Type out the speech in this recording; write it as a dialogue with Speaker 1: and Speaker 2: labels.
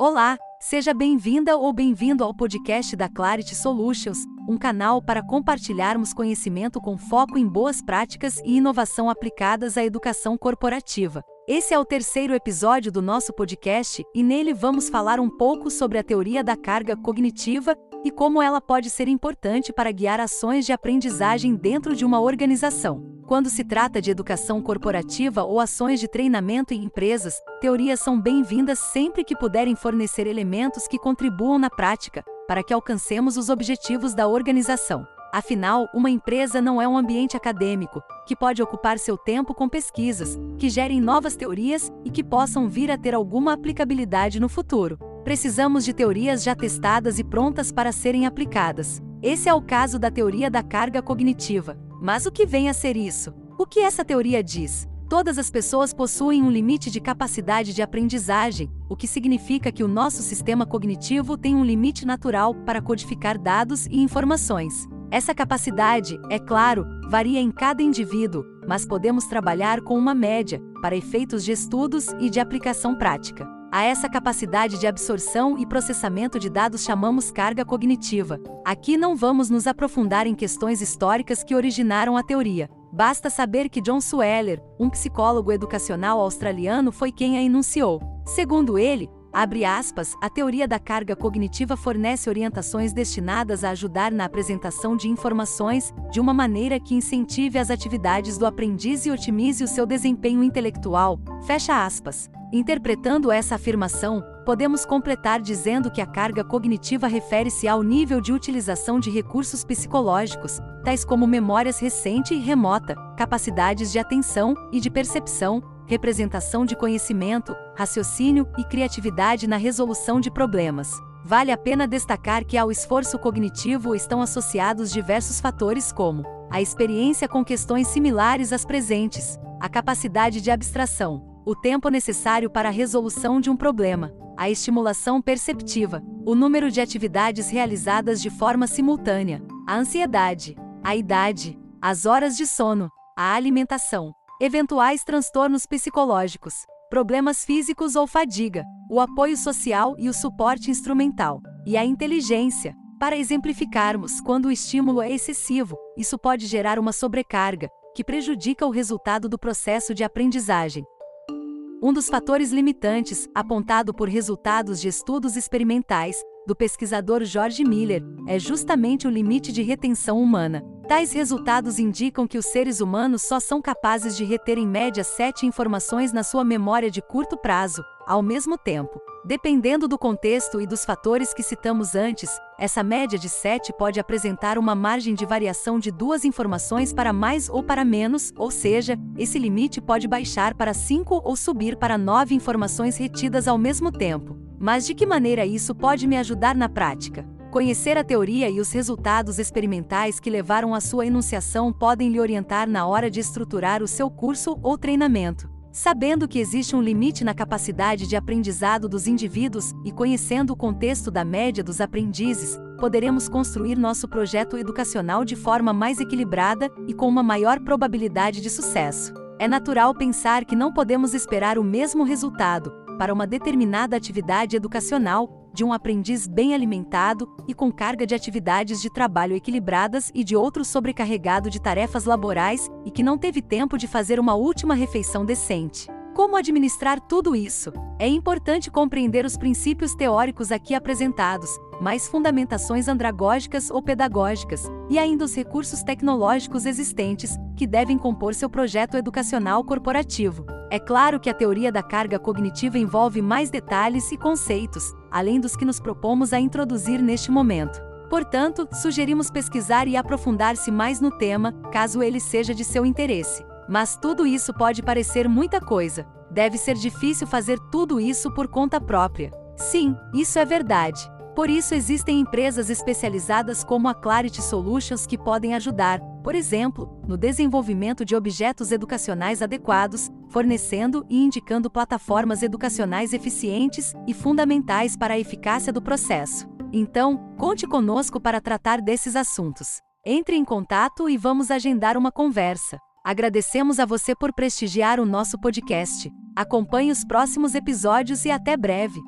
Speaker 1: Olá, seja bem-vinda ou bem-vindo ao podcast da Clarity Solutions, um canal para compartilharmos conhecimento com foco em boas práticas e inovação aplicadas à educação corporativa. Esse é o terceiro episódio do nosso podcast e nele vamos falar um pouco sobre a teoria da carga cognitiva e como ela pode ser importante para guiar ações de aprendizagem dentro de uma organização. Quando se trata de educação corporativa ou ações de treinamento em empresas, teorias são bem-vindas sempre que puderem fornecer elementos que contribuam na prática, para que alcancemos os objetivos da organização. Afinal, uma empresa não é um ambiente acadêmico, que pode ocupar seu tempo com pesquisas, que gerem novas teorias e que possam vir a ter alguma aplicabilidade no futuro. Precisamos de teorias já testadas e prontas para serem aplicadas. Esse é o caso da teoria da carga cognitiva, mas o que vem a ser isso? O que essa teoria diz? Todas as pessoas possuem um limite de capacidade de aprendizagem, o que significa que o nosso sistema cognitivo tem um limite natural para codificar dados e informações. Essa capacidade, é claro, varia em cada indivíduo, mas podemos trabalhar com uma média, para efeitos de estudos e de aplicação prática. A essa capacidade de absorção e processamento de dados chamamos carga cognitiva. Aqui não vamos nos aprofundar em questões históricas que originaram a teoria. Basta saber que John Sweller, um psicólogo educacional australiano, foi quem a enunciou. Segundo ele, Abre aspas, a teoria da carga cognitiva fornece orientações destinadas a ajudar na apresentação de informações de uma maneira que incentive as atividades do aprendiz e otimize o seu desempenho intelectual. Fecha aspas. Interpretando essa afirmação, podemos completar dizendo que a carga cognitiva refere-se ao nível de utilização de recursos psicológicos, tais como memórias recente e remota, capacidades de atenção e de percepção, representação de conhecimento, raciocínio e criatividade na resolução de problemas. Vale a pena destacar que ao esforço cognitivo estão associados diversos fatores como a experiência com questões similares às presentes, a capacidade de abstração, o tempo necessário para a resolução de um problema, a estimulação perceptiva, o número de atividades realizadas de forma simultânea, a ansiedade, a idade, as horas de sono, a alimentação, eventuais transtornos psicológicos, problemas físicos ou fadiga, o apoio social e o suporte instrumental, e a inteligência. Para exemplificarmos, quando o estímulo é excessivo, isso pode gerar uma sobrecarga, que prejudica o resultado do processo de aprendizagem. Um dos fatores limitantes, apontado por resultados de estudos experimentais, do pesquisador George Miller, é justamente o limite de retenção humana. Tais resultados indicam que os seres humanos só são capazes de reter em média sete informações na sua memória de curto prazo, ao mesmo tempo. Dependendo do contexto e dos fatores que citamos antes, essa média de 7 pode apresentar uma margem de variação de duas informações para mais ou para menos, ou seja, esse limite pode baixar para 5 ou subir para 9 informações retidas ao mesmo tempo. Mas de que maneira isso pode me ajudar na prática? Conhecer a teoria e os resultados experimentais que levaram à sua enunciação podem lhe orientar na hora de estruturar o seu curso ou treinamento. Sabendo que existe um limite na capacidade de aprendizado dos indivíduos e conhecendo o contexto da média dos aprendizes, poderemos construir nosso projeto educacional de forma mais equilibrada e com uma maior probabilidade de sucesso. É natural pensar que não podemos esperar o mesmo resultado para uma determinada atividade educacional de um aprendiz bem alimentado e com carga de atividades de trabalho equilibradas e de outro sobrecarregado de tarefas laborais e que não teve tempo de fazer uma última refeição decente. Como administrar tudo isso? É importante compreender os princípios teóricos aqui apresentados, mais fundamentações andragógicas ou pedagógicas, e ainda os recursos tecnológicos existentes, que devem compor seu projeto educacional corporativo. É claro que a teoria da carga cognitiva envolve mais detalhes e conceitos, além dos que nos propomos a introduzir neste momento. Portanto, sugerimos pesquisar e aprofundar-se mais no tema, caso ele seja de seu interesse. Mas tudo isso pode parecer muita coisa. Deve ser difícil fazer tudo isso por conta própria. Sim, isso é verdade. Por isso existem empresas especializadas como a Clarity Solutions que podem ajudar, por exemplo, no desenvolvimento de objetos educacionais adequados, fornecendo e indicando plataformas educacionais eficientes e fundamentais para a eficácia do processo. Então, conte conosco para tratar desses assuntos. Entre em contato e vamos agendar uma conversa. Agradecemos a você por prestigiar o nosso podcast. Acompanhe os próximos episódios e até breve.